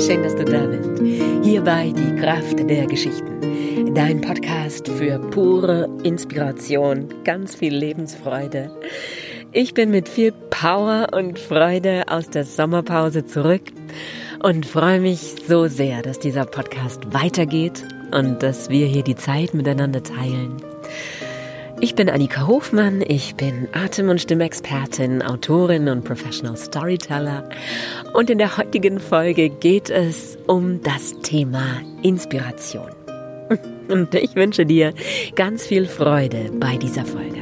schön, dass du da bist. Hierbei die Kraft der Geschichten. Dein Podcast für pure Inspiration, ganz viel Lebensfreude. Ich bin mit viel Power und Freude aus der Sommerpause zurück und freue mich so sehr, dass dieser Podcast weitergeht und dass wir hier die Zeit miteinander teilen. Ich bin Annika Hofmann, ich bin Atem- und Stimmexpertin, Autorin und Professional Storyteller und in der heutigen Folge geht es um das Thema Inspiration. Und ich wünsche dir ganz viel Freude bei dieser Folge.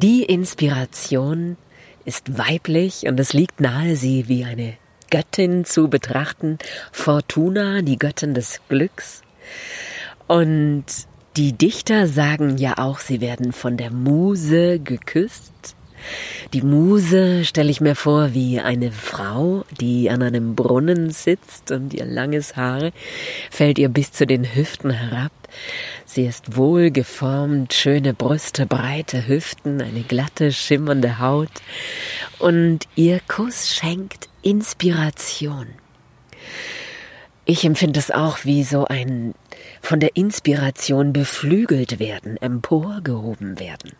Die Inspiration ist weiblich und es liegt nahe, sie wie eine Göttin zu betrachten. Fortuna, die Göttin des Glücks. Und die Dichter sagen ja auch, sie werden von der Muse geküsst. Die Muse stelle ich mir vor wie eine Frau, die an einem Brunnen sitzt und ihr langes Haar fällt ihr bis zu den Hüften herab. Sie ist wohlgeformt, schöne Brüste, breite Hüften, eine glatte, schimmernde Haut und ihr Kuss schenkt Inspiration. Ich empfinde es auch wie so ein von der Inspiration beflügelt werden, emporgehoben werden.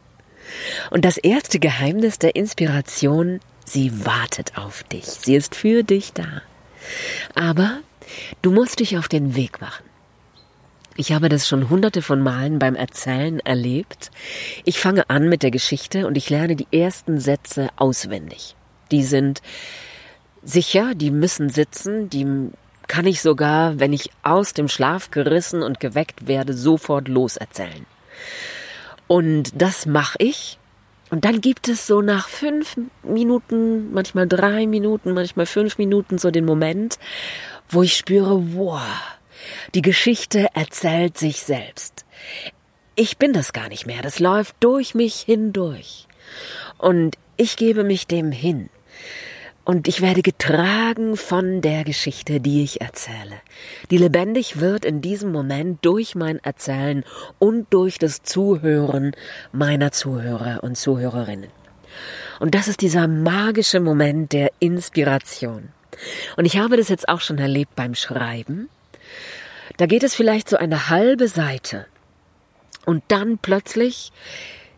Und das erste Geheimnis der Inspiration, sie wartet auf dich. Sie ist für dich da. Aber du musst dich auf den Weg machen. Ich habe das schon hunderte von Malen beim Erzählen erlebt. Ich fange an mit der Geschichte und ich lerne die ersten Sätze auswendig. Die sind sicher, die müssen sitzen, die kann ich sogar, wenn ich aus dem Schlaf gerissen und geweckt werde, sofort loserzählen. Und das mache ich. Und dann gibt es so nach fünf Minuten, manchmal drei Minuten, manchmal fünf Minuten so den Moment, wo ich spüre, wow, die Geschichte erzählt sich selbst. Ich bin das gar nicht mehr. Das läuft durch mich hindurch. Und ich gebe mich dem hin und ich werde getragen von der Geschichte, die ich erzähle, die lebendig wird in diesem Moment durch mein Erzählen und durch das Zuhören meiner Zuhörer und Zuhörerinnen. Und das ist dieser magische Moment der Inspiration. Und ich habe das jetzt auch schon erlebt beim Schreiben. Da geht es vielleicht so eine halbe Seite. Und dann plötzlich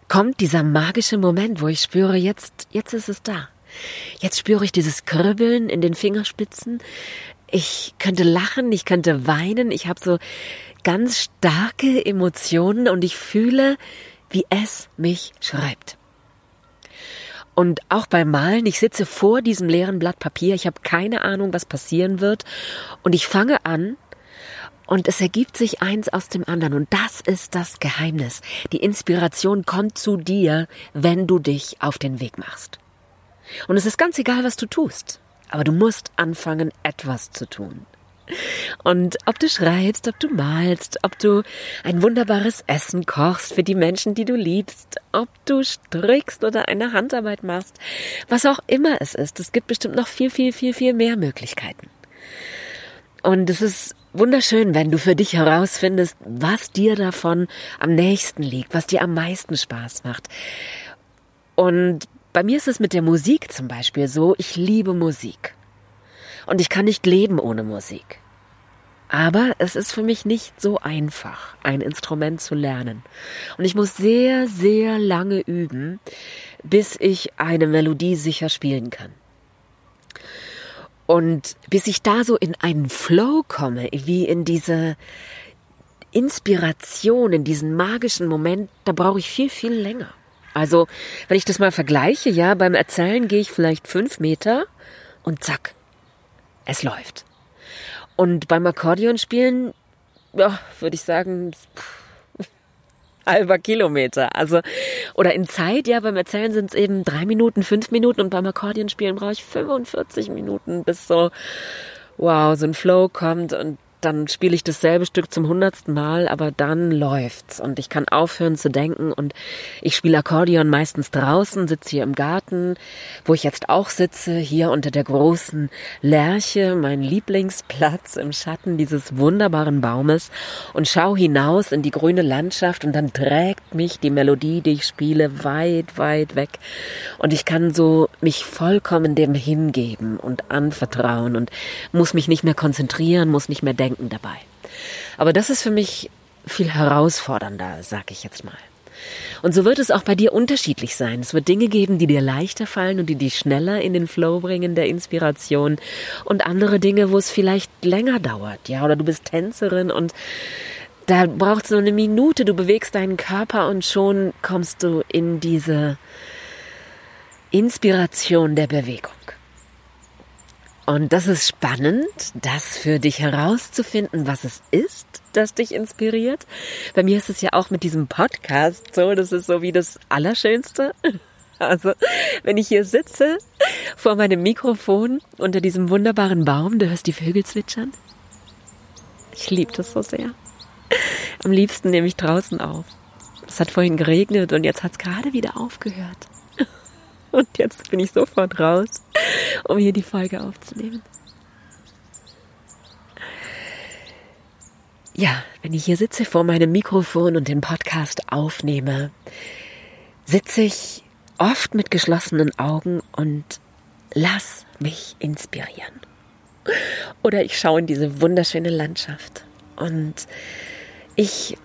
kommt dieser magische Moment, wo ich spüre, jetzt, jetzt ist es da. Jetzt spüre ich dieses Kribbeln in den Fingerspitzen. Ich könnte lachen, ich könnte weinen. Ich habe so ganz starke Emotionen und ich fühle, wie es mich schreibt. Und auch beim Malen, ich sitze vor diesem leeren Blatt Papier, ich habe keine Ahnung, was passieren wird. Und ich fange an und es ergibt sich eins aus dem anderen. Und das ist das Geheimnis. Die Inspiration kommt zu dir, wenn du dich auf den Weg machst. Und es ist ganz egal, was du tust. Aber du musst anfangen, etwas zu tun. Und ob du schreibst, ob du malst, ob du ein wunderbares Essen kochst für die Menschen, die du liebst, ob du strickst oder eine Handarbeit machst, was auch immer es ist, es gibt bestimmt noch viel, viel, viel, viel mehr Möglichkeiten. Und es ist wunderschön, wenn du für dich herausfindest, was dir davon am nächsten liegt, was dir am meisten Spaß macht. Und bei mir ist es mit der Musik zum Beispiel so, ich liebe Musik. Und ich kann nicht leben ohne Musik. Aber es ist für mich nicht so einfach, ein Instrument zu lernen. Und ich muss sehr, sehr lange üben, bis ich eine Melodie sicher spielen kann. Und bis ich da so in einen Flow komme, wie in diese Inspiration, in diesen magischen Moment, da brauche ich viel, viel länger. Also, wenn ich das mal vergleiche, ja, beim Erzählen gehe ich vielleicht fünf Meter und zack, es läuft. Und beim Akkordeonspielen, ja, würde ich sagen, halber Kilometer. Also, oder in Zeit, ja, beim Erzählen sind es eben drei Minuten, fünf Minuten und beim Akkordeonspielen brauche ich 45 Minuten, bis so, wow, so ein Flow kommt und dann spiele ich dasselbe Stück zum hundertsten Mal, aber dann läuft's. Und ich kann aufhören zu denken und ich spiele Akkordeon meistens draußen, sitze hier im Garten, wo ich jetzt auch sitze, hier unter der großen Lerche, mein Lieblingsplatz im Schatten dieses wunderbaren Baumes und schau hinaus in die grüne Landschaft und dann trägt mich die Melodie, die ich spiele, weit, weit weg. Und ich kann so mich vollkommen dem hingeben und anvertrauen und muss mich nicht mehr konzentrieren, muss nicht mehr denken dabei. Aber das ist für mich viel herausfordernder, sag ich jetzt mal. Und so wird es auch bei dir unterschiedlich sein. Es wird Dinge geben, die dir leichter fallen und die dich schneller in den Flow bringen der Inspiration und andere Dinge, wo es vielleicht länger dauert, ja, oder du bist Tänzerin und da braucht es nur eine Minute, du bewegst deinen Körper und schon kommst du in diese Inspiration der Bewegung. Und das ist spannend, das für dich herauszufinden, was es ist, das dich inspiriert. Bei mir ist es ja auch mit diesem Podcast so, das ist so wie das Allerschönste. Also, wenn ich hier sitze vor meinem Mikrofon unter diesem wunderbaren Baum, du hörst die Vögel zwitschern. Ich liebe das so sehr. Am liebsten nehme ich draußen auf. Es hat vorhin geregnet und jetzt hat es gerade wieder aufgehört. Und jetzt bin ich sofort raus, um hier die Folge aufzunehmen. Ja, wenn ich hier sitze vor meinem Mikrofon und den Podcast aufnehme, sitze ich oft mit geschlossenen Augen und lass mich inspirieren. Oder ich schaue in diese wunderschöne Landschaft und ich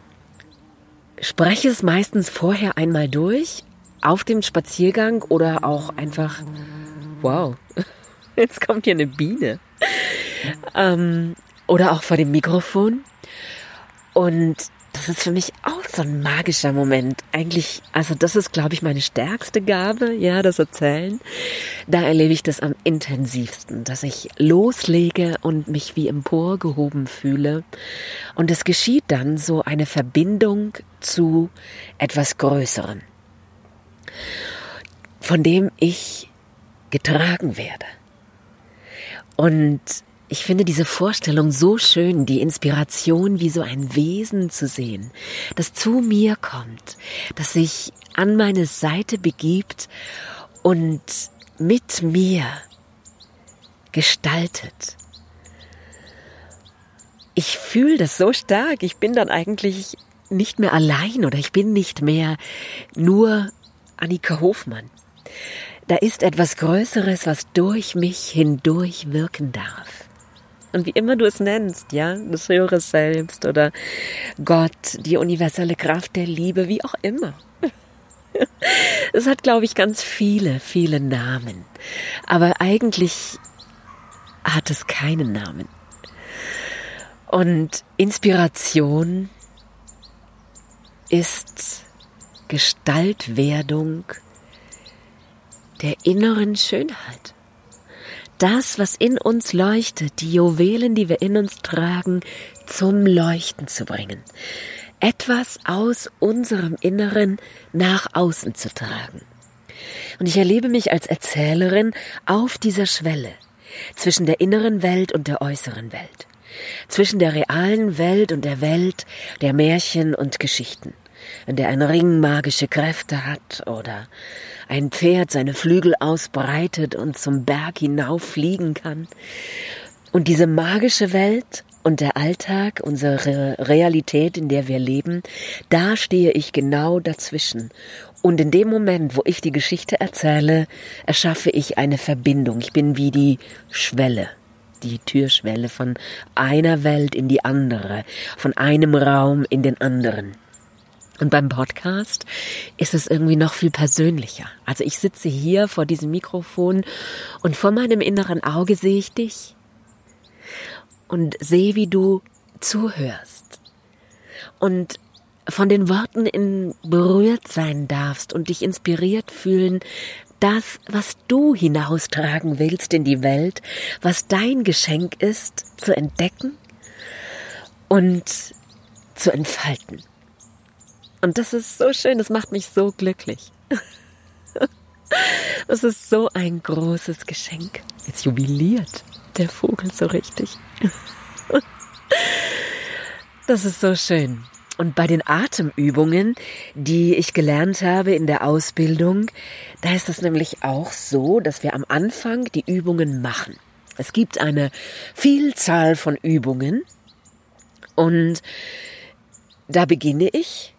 spreche es meistens vorher einmal durch auf dem Spaziergang oder auch einfach, wow, jetzt kommt hier eine Biene. Ähm, oder auch vor dem Mikrofon. Und das ist für mich auch so ein magischer Moment. Eigentlich, also das ist, glaube ich, meine stärkste Gabe, ja, das Erzählen. Da erlebe ich das am intensivsten, dass ich loslege und mich wie emporgehoben fühle. Und es geschieht dann so eine Verbindung zu etwas Größerem von dem ich getragen werde. Und ich finde diese Vorstellung so schön, die Inspiration wie so ein Wesen zu sehen, das zu mir kommt, das sich an meine Seite begibt und mit mir gestaltet. Ich fühle das so stark, ich bin dann eigentlich nicht mehr allein oder ich bin nicht mehr nur Annika Hofmann. Da ist etwas Größeres, was durch mich hindurch wirken darf. Und wie immer du es nennst, ja, das höhere Selbst oder Gott, die universelle Kraft der Liebe, wie auch immer. Es hat, glaube ich, ganz viele, viele Namen. Aber eigentlich hat es keinen Namen. Und Inspiration ist Gestaltwerdung der inneren Schönheit. Das, was in uns leuchtet, die Juwelen, die wir in uns tragen, zum Leuchten zu bringen. Etwas aus unserem Inneren nach außen zu tragen. Und ich erlebe mich als Erzählerin auf dieser Schwelle zwischen der inneren Welt und der äußeren Welt, zwischen der realen Welt und der Welt der Märchen und Geschichten in der ein Ring magische Kräfte hat oder ein Pferd seine Flügel ausbreitet und zum Berg hinauf fliegen kann. Und diese magische Welt und der Alltag, unsere Realität, in der wir leben, da stehe ich genau dazwischen. Und in dem Moment, wo ich die Geschichte erzähle, erschaffe ich eine Verbindung. Ich bin wie die Schwelle die Türschwelle von einer Welt in die andere, von einem Raum in den anderen. Und beim Podcast ist es irgendwie noch viel persönlicher. Also ich sitze hier vor diesem Mikrofon und vor meinem inneren Auge sehe ich dich und sehe, wie du zuhörst und von den Worten in berührt sein darfst und dich inspiriert fühlen, das, was du hinaustragen willst in die Welt, was dein Geschenk ist, zu entdecken und zu entfalten. Und das ist so schön, das macht mich so glücklich. Das ist so ein großes Geschenk. Jetzt jubiliert der Vogel so richtig. Das ist so schön. Und bei den Atemübungen, die ich gelernt habe in der Ausbildung, da ist es nämlich auch so, dass wir am Anfang die Übungen machen. Es gibt eine Vielzahl von Übungen und da beginne ich.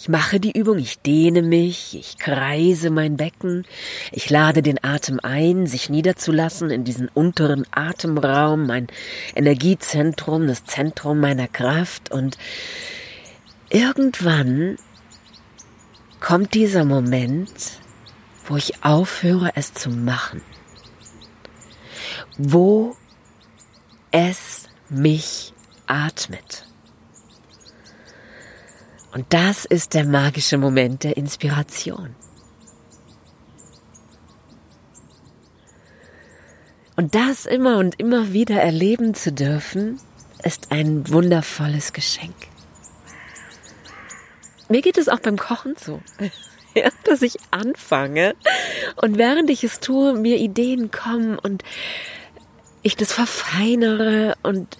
Ich mache die Übung, ich dehne mich, ich kreise mein Becken, ich lade den Atem ein, sich niederzulassen in diesen unteren Atemraum, mein Energiezentrum, das Zentrum meiner Kraft und irgendwann kommt dieser Moment, wo ich aufhöre, es zu machen, wo es mich atmet. Und das ist der magische Moment der Inspiration. Und das immer und immer wieder erleben zu dürfen, ist ein wundervolles Geschenk. Mir geht es auch beim Kochen so, ja, dass ich anfange und während ich es tue, mir Ideen kommen und ich das verfeinere und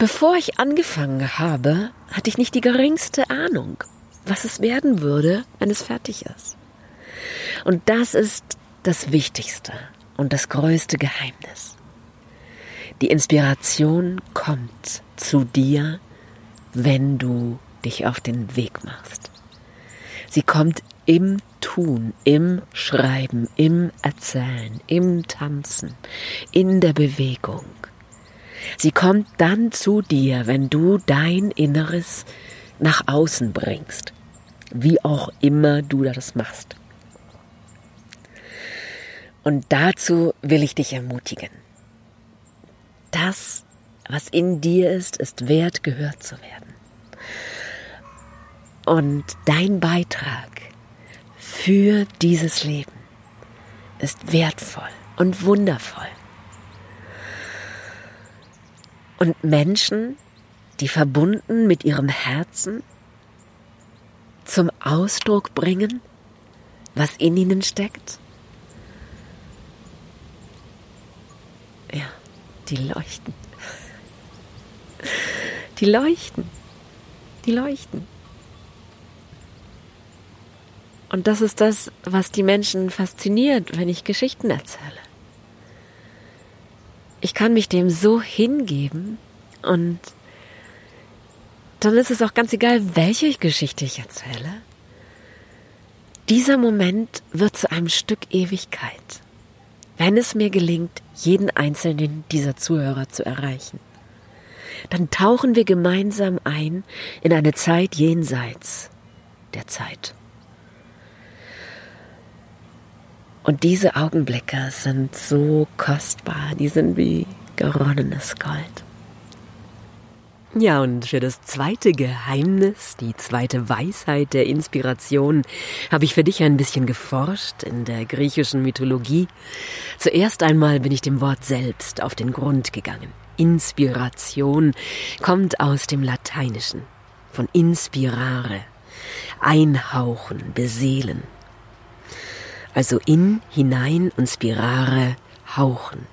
bevor ich angefangen habe, hatte ich nicht die geringste Ahnung, was es werden würde, wenn es fertig ist. Und das ist das Wichtigste und das größte Geheimnis. Die Inspiration kommt zu dir, wenn du dich auf den Weg machst. Sie kommt im Tun, im Schreiben, im Erzählen, im Tanzen, in der Bewegung. Sie kommt dann zu dir, wenn du dein Inneres nach außen bringst, wie auch immer du das machst. Und dazu will ich dich ermutigen. Das, was in dir ist, ist wert, gehört zu werden. Und dein Beitrag für dieses Leben ist wertvoll und wundervoll. Und Menschen, die verbunden mit ihrem Herzen zum Ausdruck bringen, was in ihnen steckt, ja, die leuchten. Die leuchten. Die leuchten. Und das ist das, was die Menschen fasziniert, wenn ich Geschichten erzähle. Ich kann mich dem so hingeben und dann ist es auch ganz egal, welche Geschichte ich erzähle. Dieser Moment wird zu einem Stück Ewigkeit, wenn es mir gelingt, jeden einzelnen dieser Zuhörer zu erreichen. Dann tauchen wir gemeinsam ein in eine Zeit jenseits der Zeit. Und diese Augenblicke sind so kostbar, die sind wie geronnenes Gold. Ja, und für das zweite Geheimnis, die zweite Weisheit der Inspiration, habe ich für dich ein bisschen geforscht in der griechischen Mythologie. Zuerst einmal bin ich dem Wort selbst auf den Grund gegangen. Inspiration kommt aus dem Lateinischen, von inspirare, einhauchen, beseelen also in, hinein und spirare hauchen.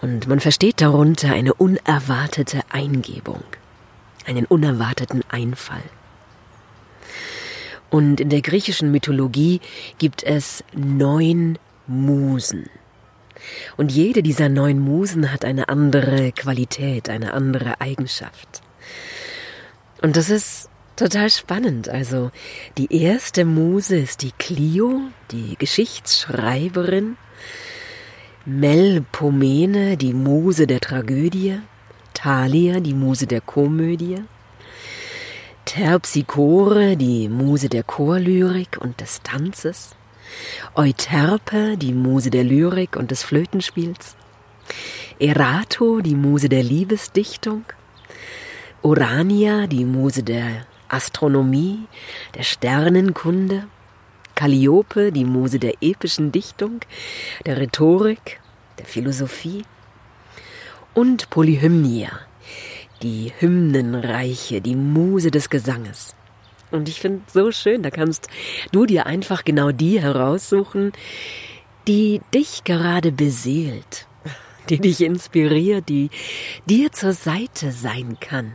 Und man versteht darunter eine unerwartete Eingebung, einen unerwarteten Einfall. Und in der griechischen Mythologie gibt es neun Musen. Und jede dieser neun Musen hat eine andere Qualität, eine andere Eigenschaft. Und das ist total spannend. Also die erste Muse ist die Clio, die Geschichtsschreiberin. Melpomene, die Muse der Tragödie. Thalia, die Muse der Komödie. Terpsichore, die Muse der Chorlyrik und des Tanzes. Euterpe, die Muse der Lyrik und des Flötenspiels. Erato, die Muse der Liebesdichtung. Urania, die Muse der Astronomie, der Sternenkunde, Calliope, die Muse der epischen Dichtung, der Rhetorik, der Philosophie und Polyhymnia, die Hymnenreiche, die Muse des Gesanges. Und ich finde so schön, da kannst du dir einfach genau die heraussuchen, die dich gerade beseelt. die dich inspiriert, die dir zur Seite sein kann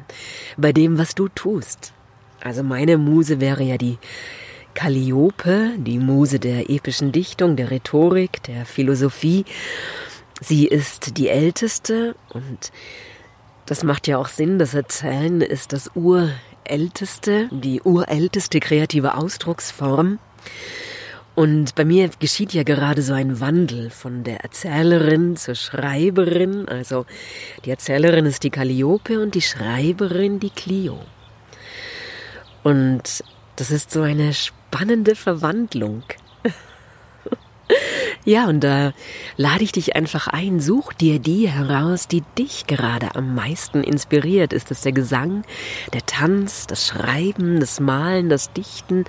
bei dem, was du tust. Also meine Muse wäre ja die Calliope, die Muse der epischen Dichtung, der Rhetorik, der Philosophie. Sie ist die älteste und das macht ja auch Sinn. Das Erzählen ist das urälteste, die urälteste kreative Ausdrucksform. Und bei mir geschieht ja gerade so ein Wandel von der Erzählerin zur Schreiberin. Also die Erzählerin ist die Calliope und die Schreiberin die Clio. Und das ist so eine spannende Verwandlung. ja, und da lade ich dich einfach ein, such dir die heraus, die dich gerade am meisten inspiriert. Ist es der Gesang, der Tanz, das Schreiben, das Malen, das Dichten?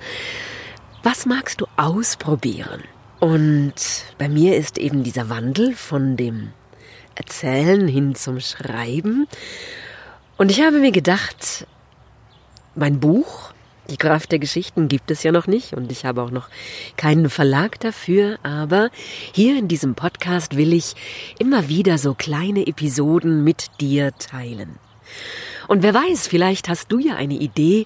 Was magst du ausprobieren? Und bei mir ist eben dieser Wandel von dem Erzählen hin zum Schreiben. Und ich habe mir gedacht, mein Buch, die Kraft der Geschichten gibt es ja noch nicht und ich habe auch noch keinen Verlag dafür, aber hier in diesem Podcast will ich immer wieder so kleine Episoden mit dir teilen. Und wer weiß, vielleicht hast du ja eine Idee,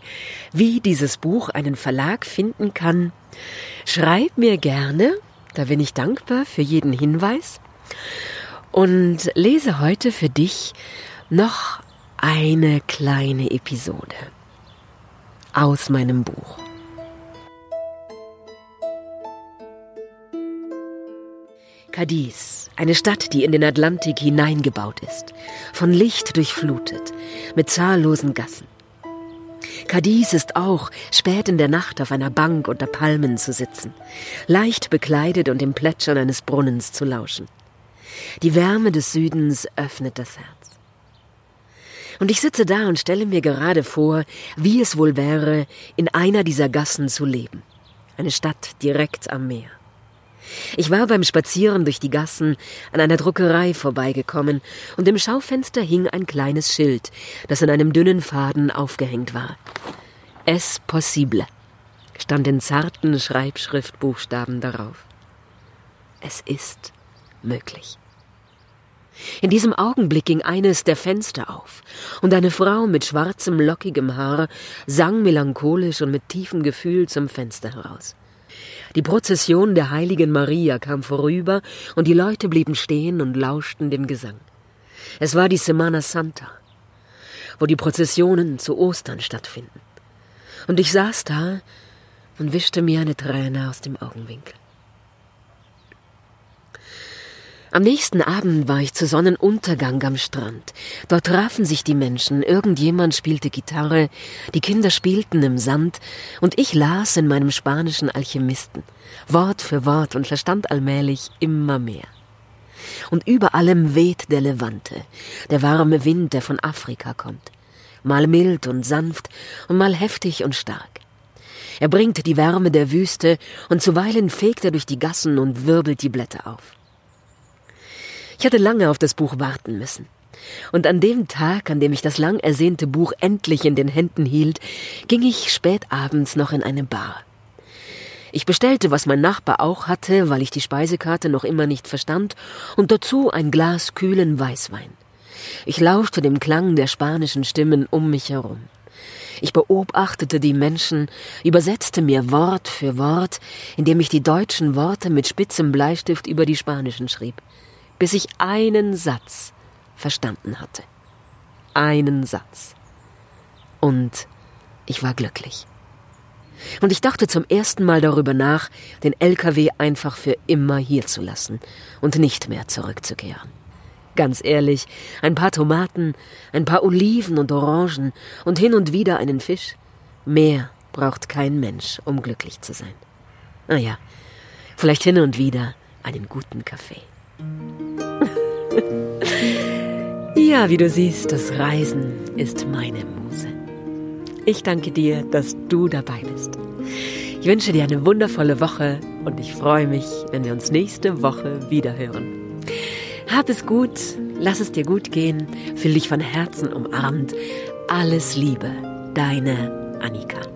wie dieses Buch einen Verlag finden kann. Schreib mir gerne, da bin ich dankbar für jeden Hinweis. Und lese heute für dich noch eine kleine Episode aus meinem Buch. Cadiz, eine Stadt, die in den Atlantik hineingebaut ist, von Licht durchflutet, mit zahllosen Gassen. Cadiz ist auch, spät in der Nacht auf einer Bank unter Palmen zu sitzen, leicht bekleidet und dem Plätschern eines Brunnens zu lauschen. Die Wärme des Südens öffnet das Herz. Und ich sitze da und stelle mir gerade vor, wie es wohl wäre, in einer dieser Gassen zu leben. Eine Stadt direkt am Meer. Ich war beim Spazieren durch die Gassen an einer Druckerei vorbeigekommen, und im Schaufenster hing ein kleines Schild, das in einem dünnen Faden aufgehängt war. Es possible stand in zarten Schreibschriftbuchstaben darauf. Es ist möglich. In diesem Augenblick ging eines der Fenster auf, und eine Frau mit schwarzem, lockigem Haar sang melancholisch und mit tiefem Gefühl zum Fenster heraus. Die Prozession der heiligen Maria kam vorüber, und die Leute blieben stehen und lauschten dem Gesang. Es war die Semana Santa, wo die Prozessionen zu Ostern stattfinden. Und ich saß da und wischte mir eine Träne aus dem Augenwinkel. Am nächsten Abend war ich zu Sonnenuntergang am Strand. Dort trafen sich die Menschen, irgendjemand spielte Gitarre, die Kinder spielten im Sand, und ich las in meinem spanischen Alchemisten, Wort für Wort und verstand allmählich immer mehr. Und über allem weht der Levante, der warme Wind, der von Afrika kommt, mal mild und sanft und mal heftig und stark. Er bringt die Wärme der Wüste, und zuweilen fegt er durch die Gassen und wirbelt die Blätter auf. Ich hatte lange auf das Buch warten müssen. Und an dem Tag, an dem ich das lang ersehnte Buch endlich in den Händen hielt, ging ich spät abends noch in eine Bar. Ich bestellte, was mein Nachbar auch hatte, weil ich die Speisekarte noch immer nicht verstand, und dazu ein Glas kühlen Weißwein. Ich lauschte dem Klang der spanischen Stimmen um mich herum. Ich beobachtete die Menschen, übersetzte mir Wort für Wort, indem ich die deutschen Worte mit spitzem Bleistift über die spanischen schrieb bis ich einen Satz verstanden hatte. Einen Satz. Und ich war glücklich. Und ich dachte zum ersten Mal darüber nach, den LKW einfach für immer hier zu lassen und nicht mehr zurückzukehren. Ganz ehrlich, ein paar Tomaten, ein paar Oliven und Orangen und hin und wieder einen Fisch. Mehr braucht kein Mensch, um glücklich zu sein. Naja, vielleicht hin und wieder einen guten Kaffee. Ja, wie du siehst, das Reisen ist meine Muse. Ich danke dir, dass du dabei bist. Ich wünsche dir eine wundervolle Woche und ich freue mich, wenn wir uns nächste Woche wiederhören. Hab es gut, lass es dir gut gehen, fühl dich von Herzen umarmt. Alles Liebe, deine Annika.